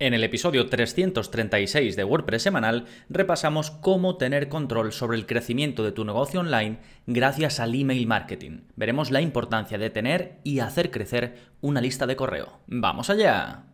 En el episodio 336 de WordPress semanal repasamos cómo tener control sobre el crecimiento de tu negocio online gracias al email marketing. Veremos la importancia de tener y hacer crecer una lista de correo. ¡Vamos allá!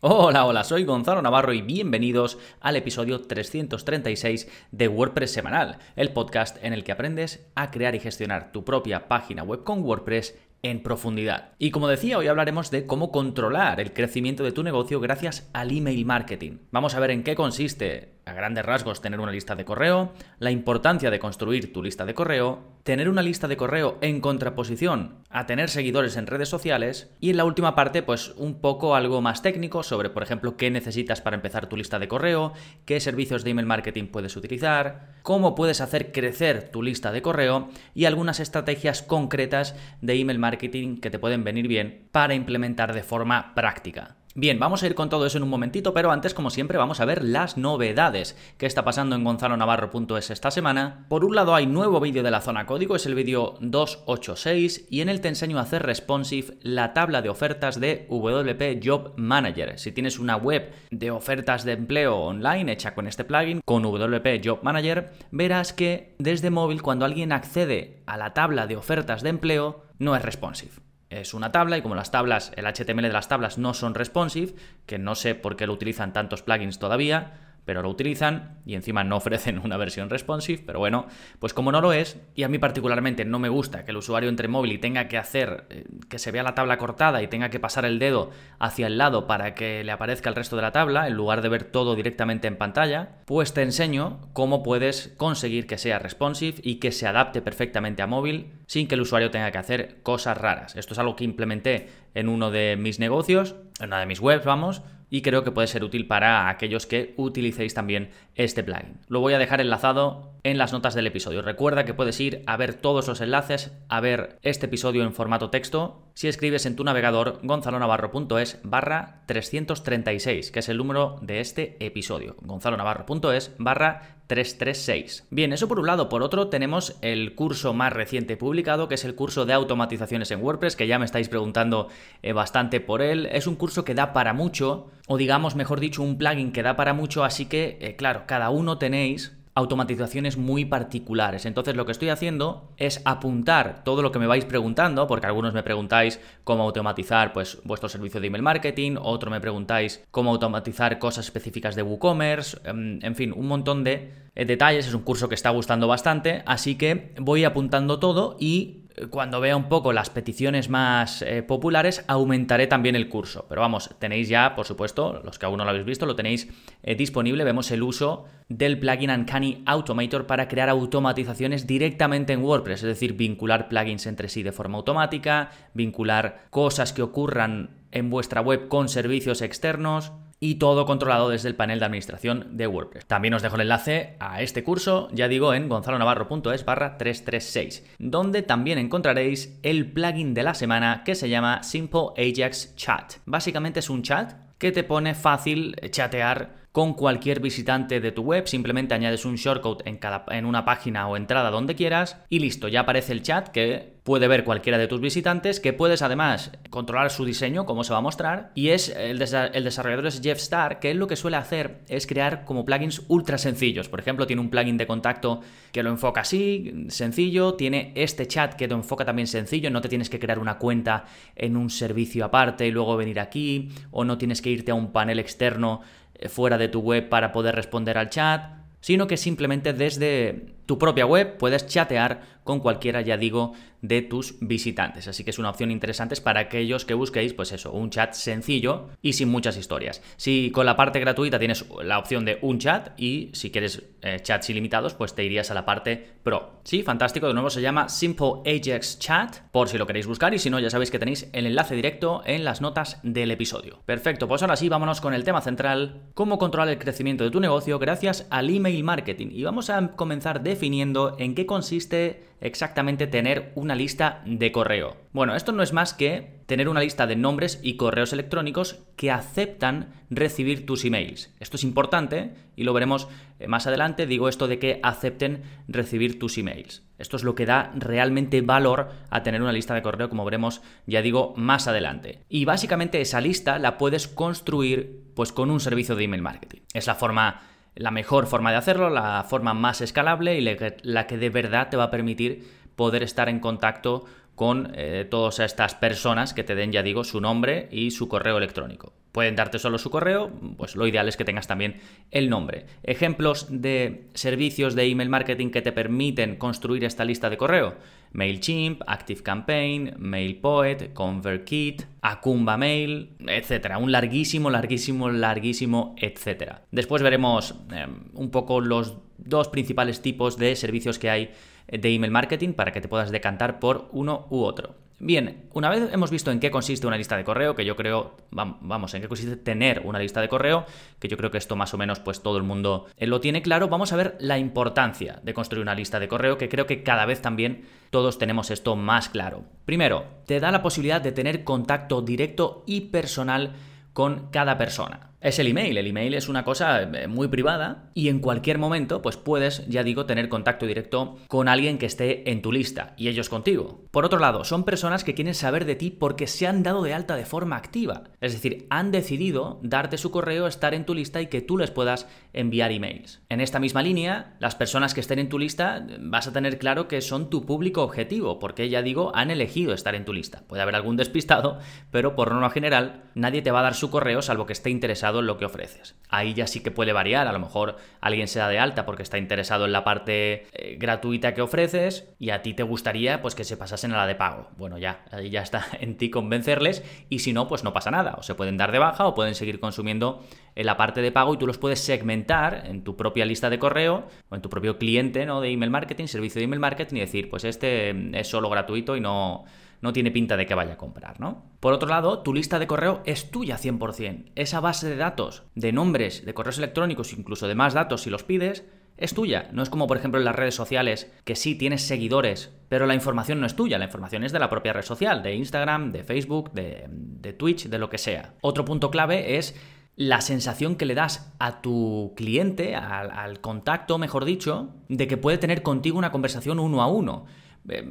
Hola, hola, soy Gonzalo Navarro y bienvenidos al episodio 336 de WordPress Semanal, el podcast en el que aprendes a crear y gestionar tu propia página web con WordPress en profundidad. Y como decía, hoy hablaremos de cómo controlar el crecimiento de tu negocio gracias al email marketing. Vamos a ver en qué consiste, a grandes rasgos, tener una lista de correo, la importancia de construir tu lista de correo, tener una lista de correo en contraposición a tener seguidores en redes sociales y en la última parte, pues un poco algo más técnico sobre, por ejemplo, qué necesitas para empezar tu lista de correo, qué servicios de email marketing puedes utilizar, cómo puedes hacer crecer tu lista de correo y algunas estrategias concretas de email marketing que te pueden venir bien para implementar de forma práctica. Bien, vamos a ir con todo eso en un momentito, pero antes, como siempre, vamos a ver las novedades que está pasando en gonzalonavarro.es esta semana. Por un lado, hay nuevo vídeo de la zona código, es el vídeo 286, y en él te enseño a hacer responsive la tabla de ofertas de WP Job Manager. Si tienes una web de ofertas de empleo online hecha con este plugin, con WP Job Manager, verás que desde móvil, cuando alguien accede a la tabla de ofertas de empleo, no es responsive es una tabla y como las tablas, el HTML de las tablas no son responsive, que no sé por qué lo utilizan tantos plugins todavía, pero lo utilizan y encima no ofrecen una versión responsive, pero bueno, pues como no lo es, y a mí particularmente no me gusta que el usuario entre móvil y tenga que hacer eh, que se vea la tabla cortada y tenga que pasar el dedo hacia el lado para que le aparezca el resto de la tabla, en lugar de ver todo directamente en pantalla, pues te enseño cómo puedes conseguir que sea responsive y que se adapte perfectamente a móvil sin que el usuario tenga que hacer cosas raras. Esto es algo que implementé en uno de mis negocios, en una de mis webs, vamos, y creo que puede ser útil para aquellos que utilicéis también este plugin. Lo voy a dejar enlazado en las notas del episodio. Recuerda que puedes ir a ver todos los enlaces, a ver este episodio en formato texto, si escribes en tu navegador gonzalonavarro.es barra 336, que es el número de este episodio. gonzalonavarro.es barra 336. Bien, eso por un lado. Por otro, tenemos el curso más reciente publicado, que es el curso de automatizaciones en WordPress, que ya me estáis preguntando eh, bastante por él. Es un curso que da para mucho, o digamos, mejor dicho, un plugin que da para mucho, así que, eh, claro, cada uno tenéis automatizaciones muy particulares. Entonces lo que estoy haciendo es apuntar todo lo que me vais preguntando, porque algunos me preguntáis cómo automatizar pues, vuestro servicio de email marketing, otro me preguntáis cómo automatizar cosas específicas de WooCommerce, em, en fin, un montón de eh, detalles. Es un curso que está gustando bastante, así que voy apuntando todo y cuando vea un poco las peticiones más eh, populares, aumentaré también el curso. Pero vamos, tenéis ya, por supuesto, los que aún no lo habéis visto, lo tenéis eh, disponible. Vemos el uso del plugin Uncanny Automator para crear automatizaciones directamente en WordPress, es decir, vincular plugins entre sí de forma automática, vincular cosas que ocurran en vuestra web con servicios externos y todo controlado desde el panel de administración de WordPress. También os dejo el enlace a este curso, ya digo, en gonzalonavarro.es barra 336, donde también encontraréis el plugin de la semana que se llama Simple Ajax Chat. Básicamente es un chat que te pone fácil chatear con cualquier visitante de tu web, simplemente añades un shortcode en, cada, en una página o entrada donde quieras y listo, ya aparece el chat que puede ver cualquiera de tus visitantes, que puedes además controlar su diseño, cómo se va a mostrar, y es el, el desarrollador es Jeff Starr, que él lo que suele hacer es crear como plugins ultra sencillos. Por ejemplo, tiene un plugin de contacto que lo enfoca así, sencillo, tiene este chat que lo enfoca también sencillo, no te tienes que crear una cuenta en un servicio aparte y luego venir aquí, o no tienes que irte a un panel externo eh, fuera de tu web para poder responder al chat, sino que simplemente desde tu propia web puedes chatear con cualquiera, ya digo, de tus visitantes. Así que es una opción interesante para aquellos que busquéis, pues eso, un chat sencillo y sin muchas historias. Si con la parte gratuita tienes la opción de un chat y si quieres eh, chats ilimitados, pues te irías a la parte pro. Sí, fantástico. De nuevo se llama Simple Ajax Chat, por si lo queréis buscar y si no, ya sabéis que tenéis el enlace directo en las notas del episodio. Perfecto, pues ahora sí, vámonos con el tema central, cómo controlar el crecimiento de tu negocio gracias al email marketing. Y vamos a comenzar definiendo en qué consiste exactamente tener una lista de correo? Bueno, esto no es más que tener una lista de nombres y correos electrónicos que aceptan recibir tus emails. Esto es importante y lo veremos eh, más adelante. Digo esto de que acepten recibir tus emails. Esto es lo que da realmente valor a tener una lista de correo, como veremos, ya digo, más adelante. Y básicamente esa lista la puedes construir pues con un servicio de email marketing. Es la forma la mejor forma de hacerlo, la forma más escalable y la que de verdad te va a permitir poder estar en contacto con eh, todas estas personas que te den, ya digo, su nombre y su correo electrónico. Pueden darte solo su correo, pues lo ideal es que tengas también el nombre. Ejemplos de servicios de email marketing que te permiten construir esta lista de correo. MailChimp, ActiveCampaign, MailPoet, ConvertKit, Akumba Mail, etcétera. Un larguísimo, larguísimo, larguísimo, etcétera. Después veremos em, un poco los dos principales tipos de servicios que hay de email marketing para que te puedas decantar por uno u otro. Bien, una vez hemos visto en qué consiste una lista de correo, que yo creo, vamos, en qué consiste tener una lista de correo, que yo creo que esto más o menos pues todo el mundo eh, lo tiene claro, vamos a ver la importancia de construir una lista de correo, que creo que cada vez también todos tenemos esto más claro. Primero, te da la posibilidad de tener contacto directo y personal con cada persona es el email. El email es una cosa eh, muy privada y en cualquier momento pues puedes, ya digo, tener contacto directo con alguien que esté en tu lista y ellos contigo. Por otro lado, son personas que quieren saber de ti porque se han dado de alta de forma activa. Es decir, han decidido darte su correo, estar en tu lista y que tú les puedas enviar emails. En esta misma línea, las personas que estén en tu lista vas a tener claro que son tu público objetivo porque ya digo, han elegido estar en tu lista. Puede haber algún despistado, pero por norma general nadie te va a dar su correo salvo que esté interesado en lo que ofreces. Ahí ya sí que puede variar, a lo mejor alguien se da de alta porque está interesado en la parte eh, gratuita que ofreces y a ti te gustaría pues que se pasasen a la de pago. Bueno, ya, ahí ya está en ti convencerles y si no, pues no pasa nada, o se pueden dar de baja o pueden seguir consumiendo en la parte de pago y tú los puedes segmentar en tu propia lista de correo o en tu propio cliente ¿no? de email marketing, servicio de email marketing y decir, pues este es solo gratuito y no no tiene pinta de que vaya a comprar, ¿no? Por otro lado, tu lista de correo es tuya 100%. Esa base de datos, de nombres, de correos electrónicos, incluso de más datos si los pides, es tuya. No es como, por ejemplo, en las redes sociales, que sí tienes seguidores, pero la información no es tuya, la información es de la propia red social, de Instagram, de Facebook, de, Twitch, de lo que sea. Otro punto clave es la sensación que le das a tu cliente, al contacto, mejor dicho, de que puede tener contigo una conversación uno a uno. Eh,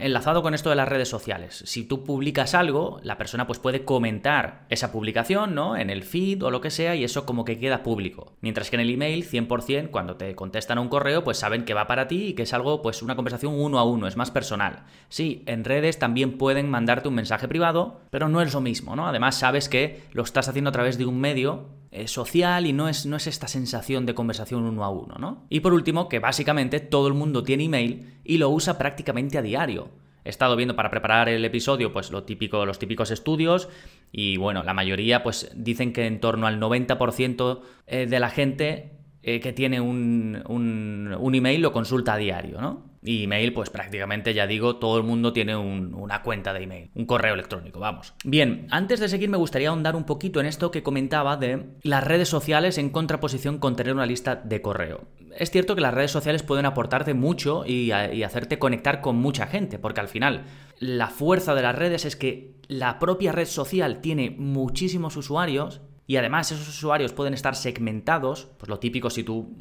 enlazado con esto de las redes sociales. Si tú publicas algo, la persona pues puede comentar esa publicación, ¿no? En el feed o lo que sea y eso como que queda público. Mientras que en el email, 100%, cuando te contestan a un correo, pues saben que va para ti y que es algo, pues una conversación uno a uno, es más personal. Sí, en redes también pueden mandarte un mensaje privado, pero no es lo mismo, ¿no? Además sabes que lo estás haciendo a través de un medio eh, social y no es, no es esta sensación de conversación uno a uno, ¿no? Y por último, que básicamente todo el mundo tiene email y lo usa prácticamente a diario. He estado viendo para preparar el episodio, pues lo típico, los típicos estudios, y bueno, la mayoría, pues dicen que en torno al 90% eh, de la gente eh, que tiene un, un, un email lo consulta a diario, ¿no? Y email, pues prácticamente ya digo, todo el mundo tiene una cuenta de email, un correo electrónico, vamos. Bien, antes de seguir me gustaría ahondar un poquito en esto que comentaba de las redes sociales en contraposición con tener una lista de correo. Es cierto que las redes sociales pueden aportarte mucho y, y hacerte conectar con mucha gente, porque al final la fuerza de las redes es que la propia red social tiene muchísimos usuarios y además esos usuarios pueden estar segmentados, pues lo típico si tú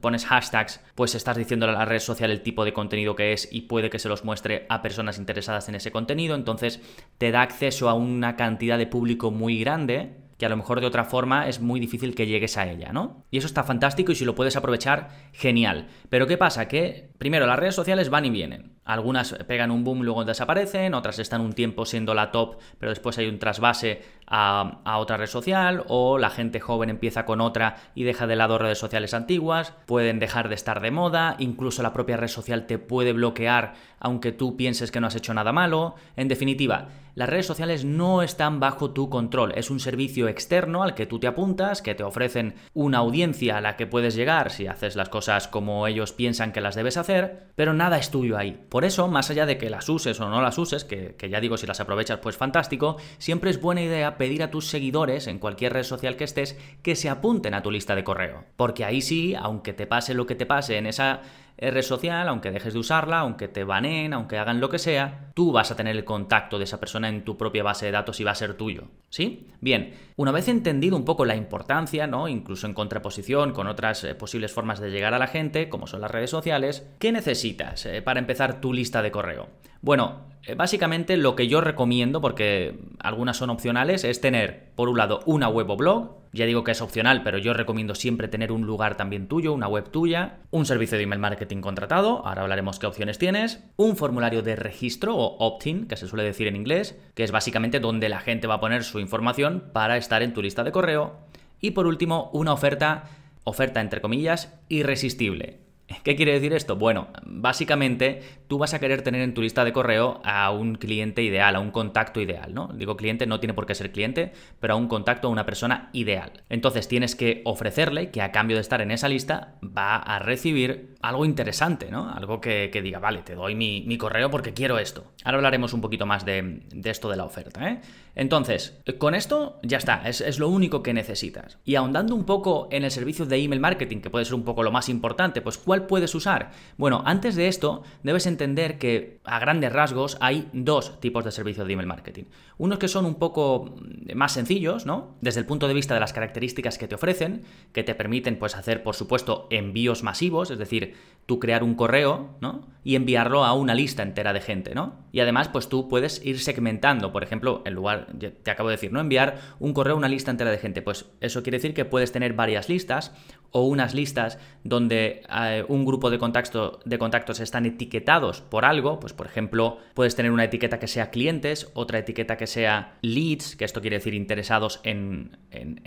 pones hashtags, pues estás diciéndole a la red social el tipo de contenido que es y puede que se los muestre a personas interesadas en ese contenido, entonces te da acceso a una cantidad de público muy grande que a lo mejor de otra forma es muy difícil que llegues a ella, ¿no? Y eso está fantástico y si lo puedes aprovechar, genial. Pero ¿qué pasa? Que primero las redes sociales van y vienen. Algunas pegan un boom, luego desaparecen, otras están un tiempo siendo la top, pero después hay un trasvase a, a, otra red social, o la gente joven empieza con otra y deja de lado redes sociales antiguas, pueden dejar de estar de moda, incluso la propia red social te puede bloquear aunque tú pienses que no has hecho nada malo. En definitiva, las redes sociales no están bajo tu control, es un servicio externo al que tú te apuntas, que te ofrecen una audiencia a la que puedes llegar si haces las cosas como ellos piensan que las debes hacer, pero nada es tuyo ahí. Por eso, más allá de que las uses o no las uses, que, ya digo, si las aprovechas, pues fantástico, siempre es buena idea pedir a tus seguidores en cualquier red social que estés que se apunten a tu lista de correo. Porque ahí sí, aunque te pase lo que te pase en esa red social, aunque dejes de usarla, aunque te baneen, aunque hagan lo que sea, tú vas a tener el contacto de esa persona en tu propia base de datos y va a ser tuyo. ¿Sí? Bien, una vez entendido un poco la importancia, ¿no? Incluso en contraposición con otras eh, posibles formas de llegar a la gente, como son las redes sociales, ¿qué necesitas eh, para empezar tu lista de correo? Bueno, eh, básicamente lo que yo recomiendo, porque algunas son opcionales, es tener, por un lado, una web o blog. Ya digo que es opcional, pero yo recomiendo siempre tener un lugar también tuyo, una web tuya, un servicio de email marketing contratado, ahora hablaremos qué opciones tienes, un formulario de registro o opt-in, que se suele decir en inglés, que es básicamente donde la gente va a poner su información para estar en tu lista de correo, y por último, una oferta, oferta entre comillas, irresistible. ¿Qué quiere decir esto? Bueno, básicamente tú vas a querer tener en tu lista de correo a un cliente ideal, a un contacto ideal, ¿no? Digo cliente, no tiene por qué ser cliente, pero a un contacto, a una persona ideal. Entonces tienes que ofrecerle que a cambio de estar en esa lista va a recibir algo interesante, ¿no? Algo que, diga, vale, te doy mi, correo porque quiero esto. Ahora hablaremos un poquito más de, esto de la oferta, ¿eh? Entonces, con esto ya está, es, es lo único que necesitas. Y ahondando un poco en el servicio de email marketing, que puede ser un poco lo más importante, pues ¿cuál puedes usar? Bueno, antes de esto, debes entender que a grandes rasgos hay dos tipos de servicios de email marketing. Unos que son un poco más sencillos, ¿no? Desde el punto de vista de las características que te ofrecen, que te permiten pues hacer, por supuesto, envíos masivos, es decir, tú crear un correo, ¿no? Y enviarlo a una lista entera de gente, ¿no? Y además, pues tú puedes ir segmentando, por ejemplo, en lugar, te acabo de decir, ¿no? Enviar un correo a una lista entera de gente. Pues eso quiere decir que puedes tener varias listas o unas listas donde eh, un grupo de, contacto, de contactos están etiquetados por algo, pues por ejemplo, puedes tener una etiqueta que sea clientes, otra etiqueta que sea leads, que esto quiere decir interesados en,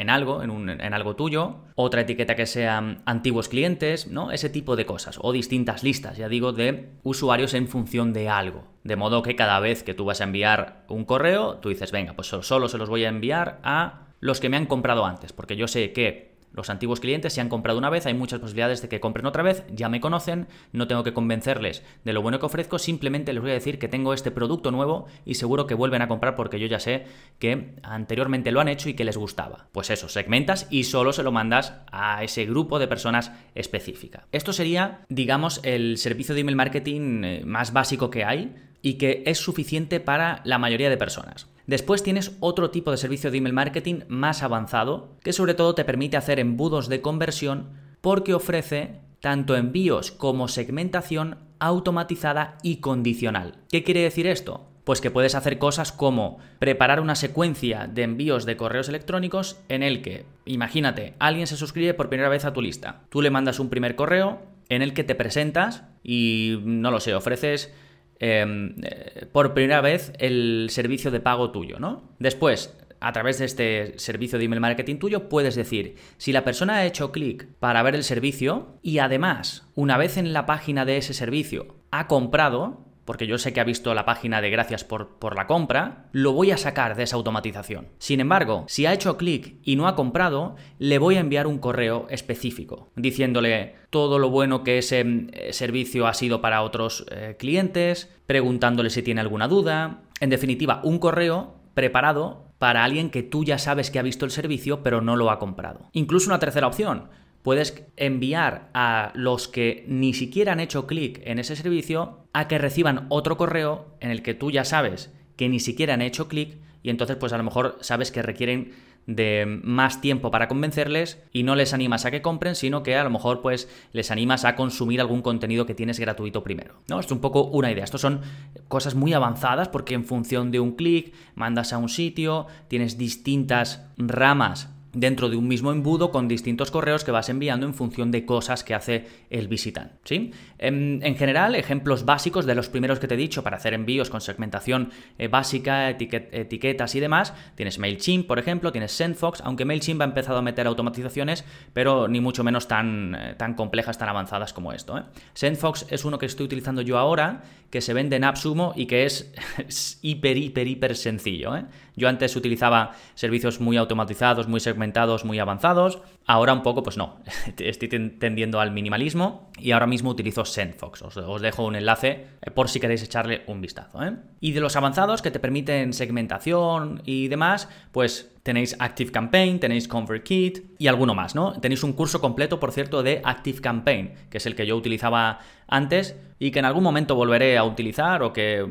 algo, en, en algo tuyo, otra etiqueta que sea antiguos clientes, ¿no? Ese tipo de cosas, o distintas listas, ya digo, de usuarios en función de algo. De modo que cada vez que tú vas a enviar un correo, tú dices, venga, pues solo se los voy a enviar a los que me han comprado antes, porque yo sé que los antiguos clientes se han comprado una vez, hay muchas posibilidades de que compren otra vez, ya me conocen, no tengo que convencerles de lo bueno que ofrezco, simplemente les voy a decir que tengo este producto nuevo y seguro que vuelven a comprar porque yo ya sé que anteriormente lo han hecho y que les gustaba. Pues eso, segmentas y solo se lo mandas a ese grupo de personas específica. Esto sería, digamos, el servicio de email marketing eh, más básico que hay y que es suficiente para la mayoría de personas. Después tienes otro tipo de servicio de email marketing más avanzado, que sobre todo te permite hacer embudos de conversión porque ofrece tanto envíos como segmentación automatizada y condicional. ¿Qué quiere decir esto? Pues que puedes hacer cosas como preparar una secuencia de envíos de correos electrónicos en el que, imagínate, alguien se suscribe por primera vez a tu lista. Tú le mandas un primer correo en el que te presentas y, no lo sé, ofreces eh, por primera vez el servicio de pago tuyo, ¿no? Después, a través de este servicio de email marketing tuyo, puedes decir, si la persona ha hecho clic para ver el servicio y además, una vez en la página de ese servicio, ha comprado, porque yo sé que ha visto la página de gracias por, por, la compra, lo voy a sacar de esa automatización. Sin embargo, si ha hecho clic y no ha comprado, le voy a enviar un correo específico diciéndole todo lo bueno que ese eh, servicio ha sido para otros eh, clientes, preguntándole si tiene alguna duda. En definitiva, un correo preparado para alguien que tú ya sabes que ha visto el servicio pero no lo ha comprado. Incluso una tercera opción puedes enviar a los que ni siquiera han hecho clic en ese servicio a que reciban otro correo en el que tú ya sabes que ni siquiera han hecho clic y entonces pues a lo mejor sabes que requieren de más tiempo para convencerles y no les animas a que compren, sino que a lo mejor pues les animas a consumir algún contenido que tienes gratuito primero. ¿no? Esto es un poco una idea. Estos son cosas muy avanzadas porque en función de un clic mandas a un sitio, tienes distintas ramas dentro de un mismo embudo con distintos correos que vas enviando en función de cosas que hace el visitante. ¿sí? En, general, ejemplos básicos de los primeros que te he dicho para hacer envíos con segmentación eh, básica, etiquetas y demás, tienes MailChimp, por ejemplo, tienes SendFox, aunque MailChimp ha empezado a meter automatizaciones, pero ni mucho menos tan, eh, tan complejas, tan avanzadas como esto. ¿eh? SendFox es uno que estoy utilizando yo ahora, que se vende en AppSumo y que es, hiper, hiper, hiper sencillo. Yo antes utilizaba servicios muy automatizados, muy segmentados, muy avanzados. Ahora un poco, pues no, estoy tendiendo al minimalismo y ahora mismo utilizo SendFox. Os, dejo un enlace eh, por si queréis echarle un vistazo. ¿eh? Y de los avanzados que te permiten segmentación y demás, pues tenéis Active Campaign, tenéis ConvertKit y alguno más, ¿no? Tenéis un curso completo, por cierto, de Active Campaign, que es el que yo utilizaba antes y que en algún momento volveré a utilizar o que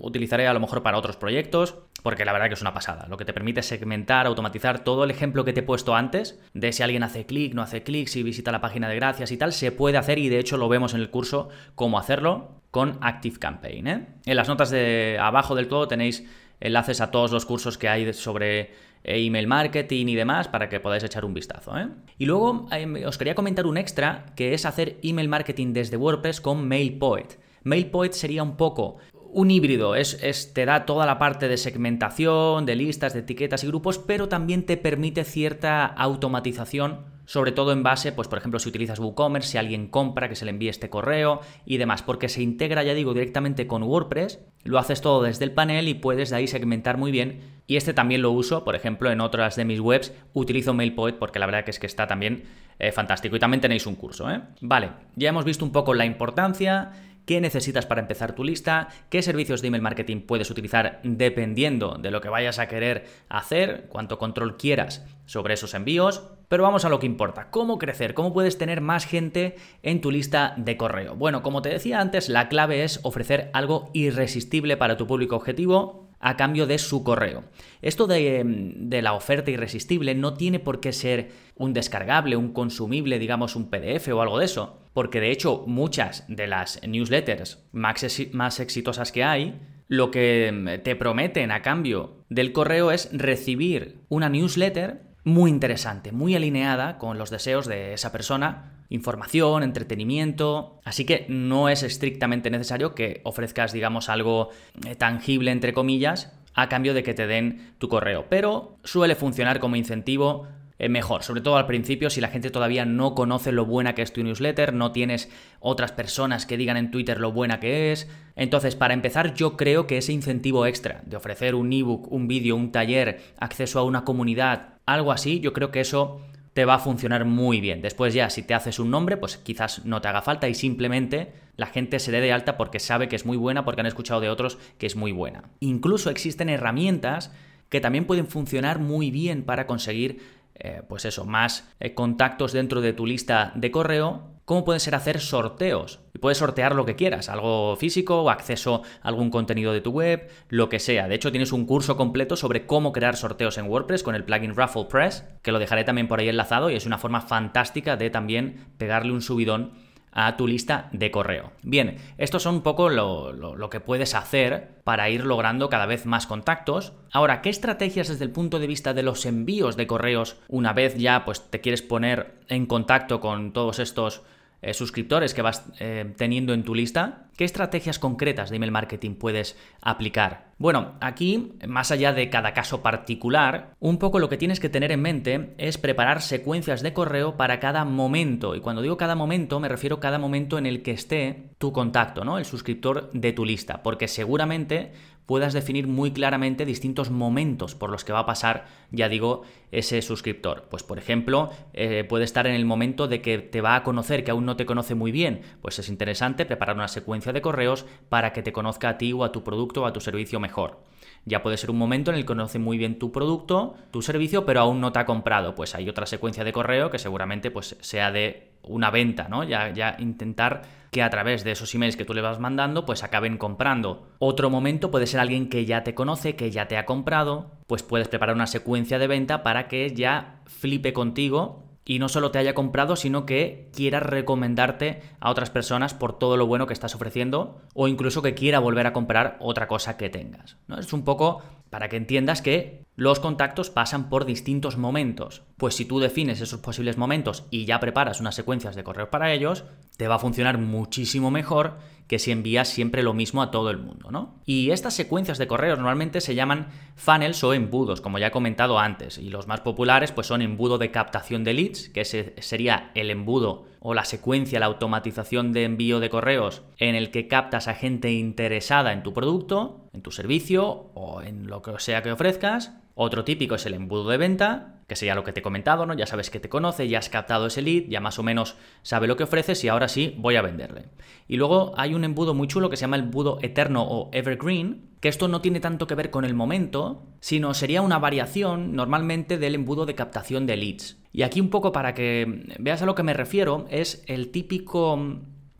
utilizaré a lo mejor para otros proyectos, porque la verdad que es una pasada. Lo que te permite segmentar, automatizar todo el ejemplo que te he puesto antes, de si alguien hace clic, no hace clic, si visita la página de gracias y tal, se puede hacer y de hecho lo vemos en el curso cómo hacerlo con Active Campaign. ¿eh? En las notas de abajo del todo tenéis enlaces a todos los cursos que hay sobre eh, email marketing y demás para que podáis echar un vistazo. ¿eh? Y luego eh, os quería comentar un extra que es hacer email marketing desde WordPress con MailPoet. MailPoet sería un poco un híbrido, es, te da toda la parte de segmentación, de listas, de etiquetas y grupos, pero también te permite cierta automatización sobre todo en base, pues por ejemplo, si utilizas WooCommerce, si alguien compra, que se le envíe este correo y demás, porque se integra, ya digo, directamente con WordPress, lo haces todo desde el panel y puedes de ahí segmentar muy bien. Y este también lo uso, por ejemplo, en otras de mis webs, utilizo MailPoet porque la verdad que es que está también eh, fantástico. Y también tenéis un curso, ¿eh? Vale, ya hemos visto un poco la importancia qué necesitas para empezar tu lista, qué servicios de email marketing puedes utilizar dependiendo de lo que vayas a querer hacer, cuánto control quieras sobre esos envíos. Pero vamos a lo que importa, cómo crecer, cómo puedes tener más gente en tu lista de correo. Bueno, como te decía antes, la clave es ofrecer algo irresistible para tu público objetivo a cambio de su correo. Esto de, de, la oferta irresistible no tiene por qué ser un descargable, un consumible, digamos un PDF o algo de eso porque de hecho muchas de las newsletters más, exitosas que hay, lo que mm, te prometen a cambio del correo es recibir una newsletter muy interesante, muy alineada con los deseos de esa persona, información, entretenimiento, así que no es estrictamente necesario que ofrezcas, digamos, algo eh, tangible, entre comillas, a cambio de que te den tu correo, pero suele funcionar como incentivo mejor, sobre todo al principio si la gente todavía no conoce lo buena que es tu newsletter, no tienes otras personas que digan en Twitter lo buena que es. Entonces, para empezar, yo creo que ese incentivo extra de ofrecer un ebook, un vídeo, un taller, acceso a una comunidad, algo así, yo creo que eso te va a funcionar muy bien. Después ya, si te haces un nombre, pues quizás no te haga falta y simplemente la gente se dé de alta porque sabe que es muy buena, porque han escuchado de otros que es muy buena. Incluso existen herramientas que también pueden funcionar muy bien para conseguir eh, pues eso, más eh, contactos dentro de tu lista de correo, ¿cómo puede ser hacer sorteos? Y puedes sortear lo que quieras, algo físico o acceso a algún contenido de tu web, lo que sea. De hecho, tienes un curso completo sobre cómo crear sorteos en WordPress con el plugin Raffle Press, que lo dejaré también por ahí enlazado y es una forma fantástica de también pegarle un subidón a tu lista de correo. Bien, esto son un poco lo, que puedes hacer para ir logrando cada vez más contactos. Ahora, ¿qué estrategias desde el punto de vista de los envíos de correos, una vez ya pues te quieres poner en contacto con todos estos eh, suscriptores que vas eh, teniendo en tu lista, ¿qué estrategias concretas de email marketing puedes aplicar? Bueno, aquí, más allá de cada caso particular, un poco lo que tienes que tener en mente es preparar secuencias de correo para cada momento. Y cuando digo cada momento, me refiero a cada momento en el que esté tu contacto, ¿no? El suscriptor de tu lista. Porque seguramente puedas definir muy claramente distintos momentos por los que va a pasar, ya digo, ese suscriptor. Pues por ejemplo, eh, puede estar en el momento de que te va a conocer, que aún no te conoce muy bien. Pues es interesante preparar una secuencia de correos para que te conozca a ti o a tu producto o a tu servicio mejor. Ya puede ser un momento en el que conoce muy bien tu producto, tu servicio, pero aún no te ha comprado. Pues hay otra secuencia de correo que seguramente pues, sea de una venta, ¿no? Ya, ya intentar que a través de esos emails que tú le vas mandando, pues acaben comprando. Otro momento puede ser alguien que ya te conoce, que ya te ha comprado, pues puedes preparar una secuencia de venta para que ya flipe contigo y no solo te haya comprado, sino que quiera recomendarte a otras personas por todo lo bueno que estás ofreciendo o incluso que quiera volver a comprar otra cosa que tengas. ¿no? Es un poco para que entiendas que los contactos pasan por distintos momentos. Pues si tú defines esos posibles momentos y ya preparas unas secuencias de correo para ellos, te va a funcionar muchísimo mejor que si envías siempre lo mismo a todo el mundo, ¿no? Y estas secuencias de correos normalmente se llaman funnels o embudos, como ya he comentado antes, y los más populares pues son embudo de captación de leads, que sería el embudo o la secuencia, la automatización de envío de correos en el que captas a gente interesada en tu producto, en tu servicio o en lo que sea que ofrezcas. Otro típico es el embudo de venta que sería lo que te he comentado, ¿no? Ya sabes que te conoce, ya has captado ese lead, ya más o menos sabe lo que ofreces y ahora sí voy a venderle. Y luego hay un embudo muy chulo que se llama el embudo eterno o evergreen, que esto no tiene tanto que ver con el momento, sino sería una variación normalmente del embudo de captación de leads. Y aquí un poco para que veas a lo que me refiero, es el típico,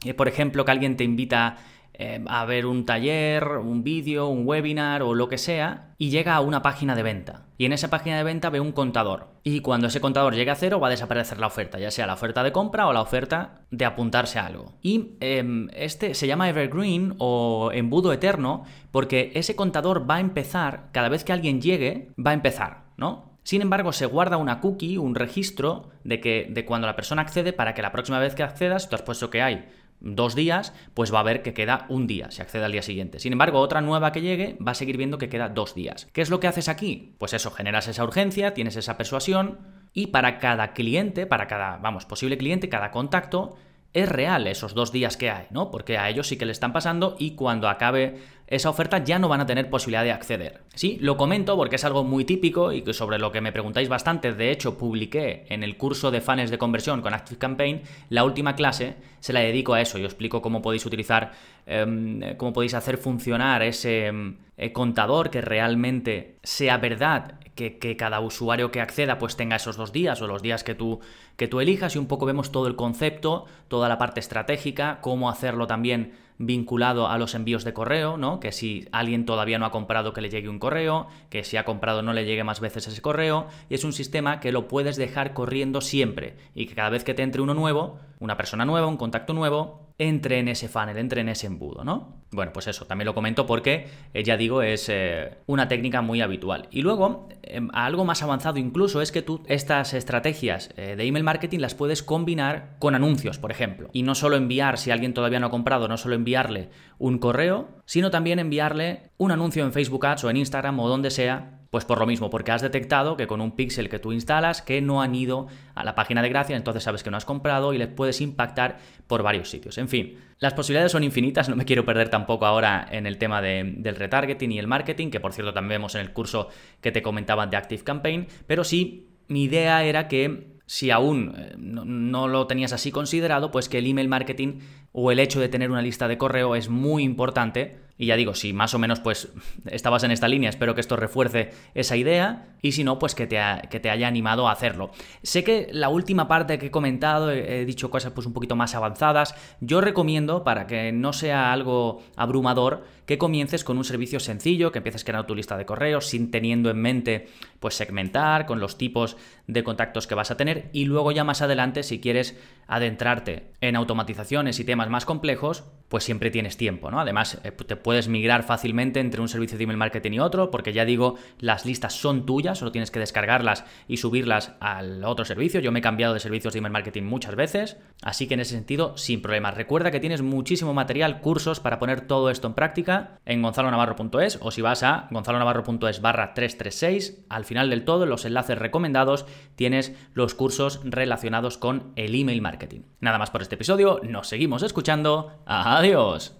eh, por ejemplo, que alguien te invita eh, a ver un taller, un vídeo, un webinar o lo que sea, y llega a una página de venta. Y en esa página de venta ve un contador. Y cuando ese contador llegue a cero va a desaparecer la oferta, ya sea la oferta de compra o la oferta de apuntarse a algo. Y em, este se llama Evergreen o embudo eterno porque ese contador va a empezar, cada vez que alguien llegue, va a empezar, ¿no? Sin embargo, se guarda una cookie, un registro de que de cuando la persona accede para que la próxima vez que accedas, tú has puesto que hay dos días, pues va a ver que queda un día, si accede al día siguiente. Sin embargo, otra nueva que llegue va a seguir viendo que queda dos días. ¿Qué es lo que haces aquí? Pues eso, generas esa urgencia, tienes esa persuasión y para cada cliente, para cada, vamos, posible cliente, cada contacto, es real esos dos días que hay, ¿no? Porque a ellos sí que le están pasando y cuando acabe esa oferta ya no van a tener posibilidad de acceder. Sí, lo comento porque es algo muy típico y sobre lo que me preguntáis bastante. De hecho, publiqué en el curso de fans de conversión con ActiveCampaign la última clase, se la dedico a eso. Yo explico cómo podéis utilizar, em, cómo podéis hacer funcionar ese em, eh, contador que realmente sea verdad que, cada usuario que acceda pues tenga esos dos días o los días que tú, que tú elijas y un poco vemos todo el concepto, toda la parte estratégica, cómo hacerlo también vinculado a los envíos de correo, ¿no? Que si alguien todavía no ha comprado que le llegue un correo, que si ha comprado no le llegue más veces ese correo, y es un sistema que lo puedes dejar corriendo siempre y que cada vez que te entre uno nuevo, una persona nueva, un contacto nuevo, entre en ese funnel, entre en ese embudo, ¿no? Bueno, pues eso, también lo comento porque, eh, ya digo, es eh, una técnica muy habitual. Y luego, em, algo más avanzado incluso es que tú estas estrategias eh, de email marketing las puedes combinar con anuncios, por ejemplo. Y no solo enviar, si alguien todavía no ha comprado, no solo enviarle un correo, sino también enviarle un anuncio en Facebook Ads o en Instagram o donde sea pues por lo mismo, porque has detectado que con un pixel que tú instalas que no han ido a la página de gracia, entonces sabes que no has comprado y les puedes impactar por varios sitios. En fin, las posibilidades son infinitas, no me quiero perder tampoco ahora en el tema del retargeting y el marketing, que por cierto también vemos en el curso que te comentaba de Active Campaign, pero sí, mi idea era que si aún eh, no, lo tenías así considerado, pues que el email marketing o el hecho de tener una lista de correo es muy importante y ya digo, si más o menos pues estabas en esta línea, espero que esto refuerce esa idea y si no, pues que te, que te haya animado a hacerlo. Sé que la última parte que he comentado he, dicho cosas pues un poquito más avanzadas. Yo recomiendo, para que no sea algo abrumador, que comiences con un servicio sencillo, que empieces creando tu lista de correos sin teniendo en mente pues segmentar con los tipos de contactos que vas a tener y luego ya más adelante si quieres adentrarte en automatizaciones y temas más complejos, pues siempre tienes tiempo, ¿no? Además, eh, te puedes migrar fácilmente entre un servicio de email marketing y otro, porque ya digo, las listas son tuyas, solo tienes que descargarlas y subirlas al otro servicio. Yo me he cambiado de servicios de email marketing muchas veces, así que en ese sentido, sin problemas. Recuerda que tienes muchísimo material, cursos para poner todo esto en práctica en gonzalonavarro.es o si vas a gonzalonavarro.es barra 336, al final del todo, en los enlaces recomendados, tienes los cursos relacionados con el email marketing. Nada más por este episodio, nos seguimos escuchando. Adiós.